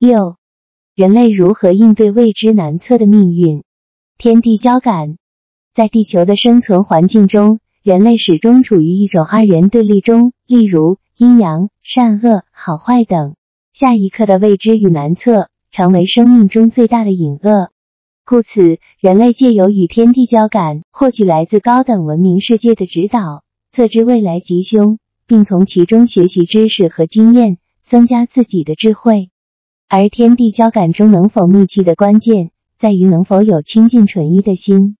六、人类如何应对未知难测的命运？天地交感，在地球的生存环境中，人类始终处于一种二元对立中，例如阴阳、善恶、好坏等。下一刻的未知与难测，成为生命中最大的隐恶。故此，人类借由与天地交感，获取来自高等文明世界的指导，测知未来吉凶，并从其中学习知识和经验，增加自己的智慧。而天地交感中能否密契的关键，在于能否有清净纯一的心。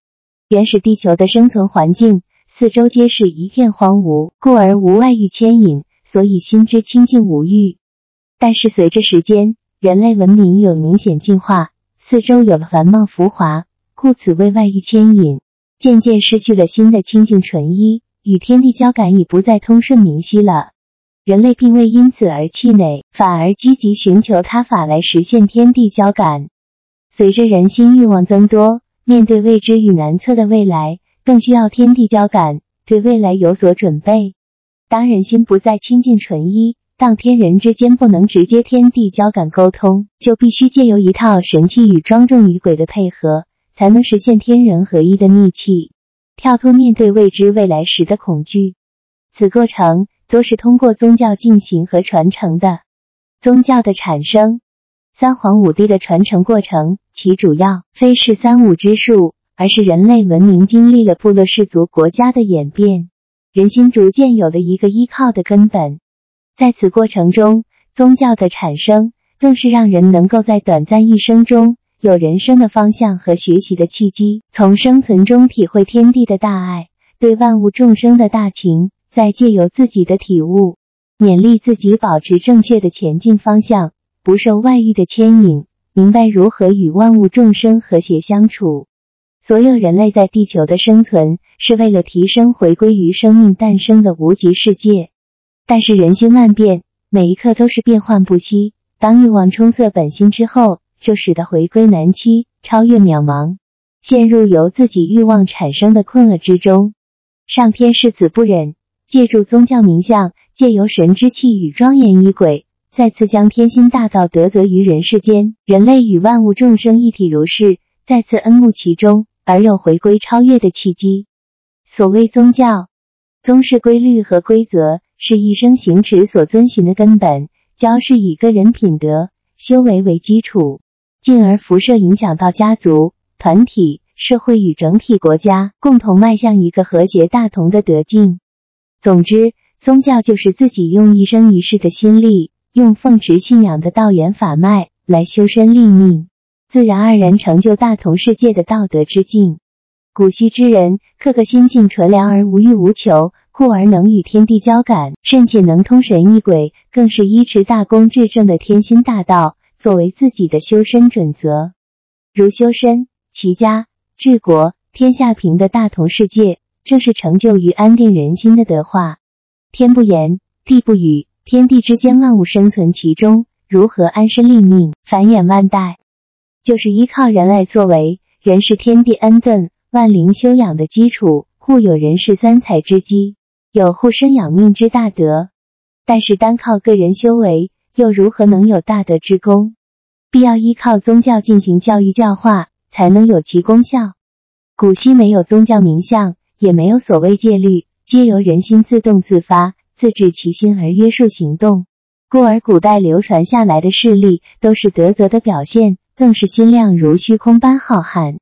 原始地球的生存环境，四周皆是一片荒芜，故而无外欲牵引，所以心之清净无欲。但是随着时间，人类文明有明显进化。四周有了繁茂浮华，故此为外欲牵引，渐渐失去了心的清净纯一，与天地交感已不再通顺明晰了。人类并未因此而气馁，反而积极寻求他法来实现天地交感。随着人心欲望增多，面对未知与难测的未来，更需要天地交感，对未来有所准备。当人心不再亲近纯一。当天人之间不能直接天地交感沟通，就必须借由一套神器与庄重与鬼的配合，才能实现天人合一的逆气，跳脱面对未知未来时的恐惧。此过程都是通过宗教进行和传承的。宗教的产生，三皇五帝的传承过程，其主要非是三五之术，而是人类文明经历了部落氏族国家的演变，人心逐渐有了一个依靠的根本。在此过程中，宗教的产生更是让人能够在短暂一生中有人生的方向和学习的契机，从生存中体会天地的大爱，对万物众生的大情，再借由自己的体悟，勉励自己保持正确的前进方向，不受外遇的牵引，明白如何与万物众生和谐相处。所有人类在地球的生存，是为了提升，回归于生命诞生的无极世界。但是人心万变，每一刻都是变幻不息。当欲望冲塞本心之后，就使得回归难期，超越渺茫，陷入由自己欲望产生的困厄之中。上天世子不忍，借助宗教名相，借由神之气与庄严仪轨，再次将天心大道德泽于人世间。人类与万物众生一体如是，再次恩慕其中，而又回归超越的契机。所谓宗教，宗是规律和规则。是一生行持所遵循的根本。教是以个人品德修为为基础，进而辐射影响到家族、团体、社会与整体国家，共同迈向一个和谐大同的德境。总之，宗教就是自己用一生一世的心力，用奉持信仰的道源法脉来修身立命，自然而然成就大同世界的道德之境。古稀之人，个个心境纯良而无欲无求。故而能与天地交感，甚且能通神异鬼，更是依持大功至正的天心大道作为自己的修身准则。如修身、齐家、治国、天下平的大同世界，正是成就于安定人心的德化。天不言，地不语，天地之间万物生存其中，如何安身立命、繁衍万代，就是依靠人来作为。人是天地恩顿、万灵修养的基础，故有人世三才之基。有护身养命之大德，但是单靠个人修为，又如何能有大德之功？必要依靠宗教进行教育教化，才能有其功效。古稀没有宗教名相，也没有所谓戒律，皆由人心自动自发、自治其心而约束行动。故而古代流传下来的事例，都是德泽的表现，更是心量如虚空般浩瀚。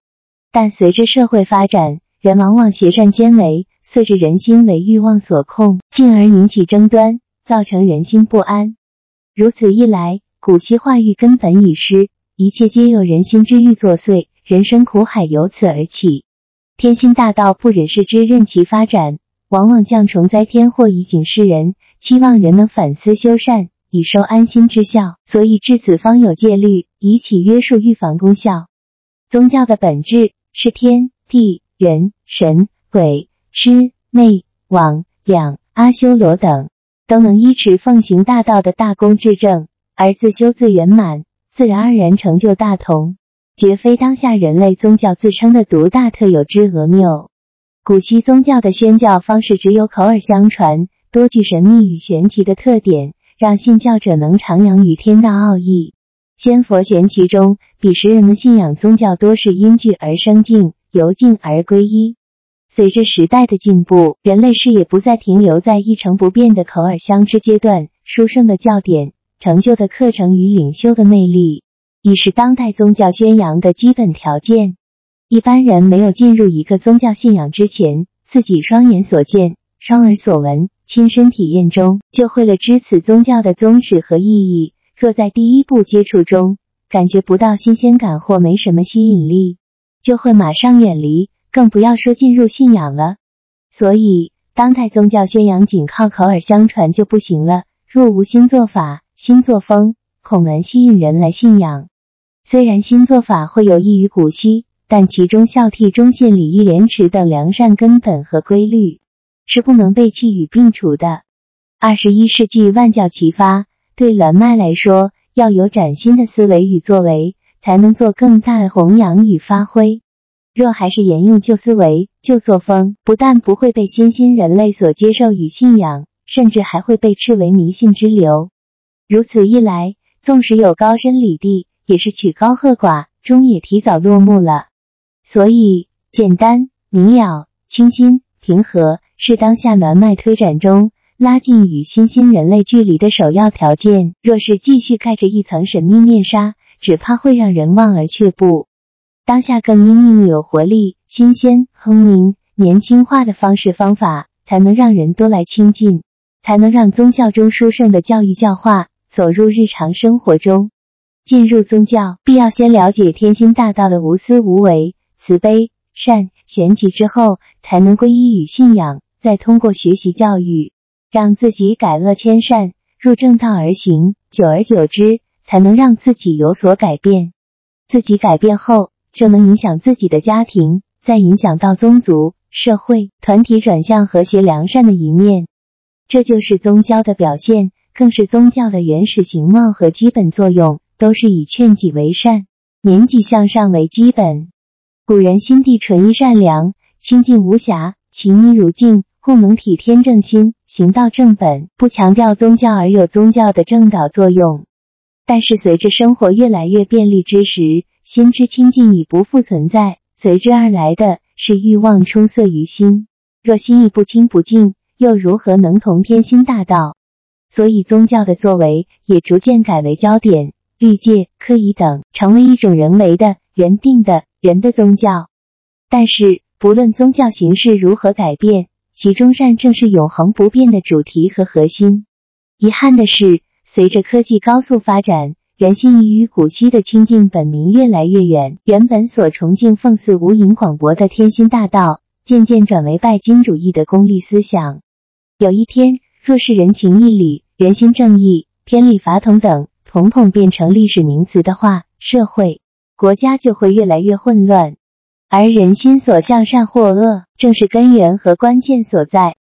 但随着社会发展，人往往邪善兼为。遂着人心为欲望所控，进而引起争端，造成人心不安。如此一来，古稀化育根本已失，一切皆由人心之欲作祟，人生苦海由此而起。天心大道不忍视之，任其发展，往往降虫灾天祸以警示人，期望人能反思修善，以收安心之效。所以至此方有戒律，以起约束预防功效。宗教的本质是天地人神鬼。师妹、网两阿修罗等都能依持奉行大道的大功至正，而自修自圆满，自然而然成就大同，绝非当下人类宗教自称的独大特有之讹谬。古希宗教的宣教方式只有口耳相传，多具神秘与玄奇的特点，让信教者能徜徉于天道奥义。仙佛玄奇中，彼时人们信仰宗教多是因惧而生敬，由敬而归一。随着时代的进步，人类视野不再停留在一成不变的口耳相知阶段，书圣的教典、成就的课程与领袖的魅力，已是当代宗教宣扬的基本条件。一般人没有进入一个宗教信仰之前，自己双眼所见、双耳所闻、亲身体验中，就会了知此宗教的宗旨和意义。若在第一步接触中感觉不到新鲜感或没什么吸引力，就会马上远离，更不要说进入信仰了。所以，当代宗教宣扬仅靠口耳相传就不行了。若无新做法、新作风，恐难吸引人来信仰。虽然新做法会有益于古稀。但其中孝悌忠信礼义廉耻等良善根本和规律是不能被弃与并除的。二十一世纪万教齐发，对蓝脉来说，要有崭新的思维与作为，才能做更大的弘扬与发挥。若还是沿用旧思维、旧作风，不但不会被新兴人类所接受与信仰，甚至还会被斥为迷信之流。如此一来，纵使有高深理地，也是曲高和寡，终也提早落幕了。所以，简单明了、清新平和是当下南脉推展中拉近与新兴人类距离的首要条件。若是继续盖着一层神秘面纱，只怕会让人望而却步。当下更应用有活力、新鲜、聪明、年轻化的方式方法，才能让人多来亲近，才能让宗教中殊胜的教育教化走入日常生活中。进入宗教，必要先了解天心大道的无私无为。慈悲善玄奇之后，才能皈依与信仰，再通过学习教育，让自己改恶迁善，入正道而行。久而久之，才能让自己有所改变。自己改变后，就能影响自己的家庭，再影响到宗族、社会、团体，转向和谐良善的一面。这就是宗教的表现，更是宗教的原始形貌和基本作用，都是以劝己为善、年己向上为基本。古人心地纯一善良，清净无瑕，其民如镜，故能体天正心，行道正本，不强调宗教而有宗教的正导作用。但是随着生活越来越便利之时，心之清净已不复存在，随之而来的是欲望充塞于心。若心意不清不净，又如何能同天心大道？所以宗教的作为也逐渐改为焦点、律戒、科仪等，成为一种人为的、人定的。人的宗教，但是不论宗教形式如何改变，其中善正是永恒不变的主题和核心。遗憾的是，随着科技高速发展，人心已与古稀的清净本明越来越远。原本所崇敬奉祀无垠广博的天心大道，渐渐转为拜金主义的功利思想。有一天，若是人情义理、人心正义、天理法统等统统变成历史名词的话，社会。国家就会越来越混乱，而人心所向善或恶，正是根源和关键所在。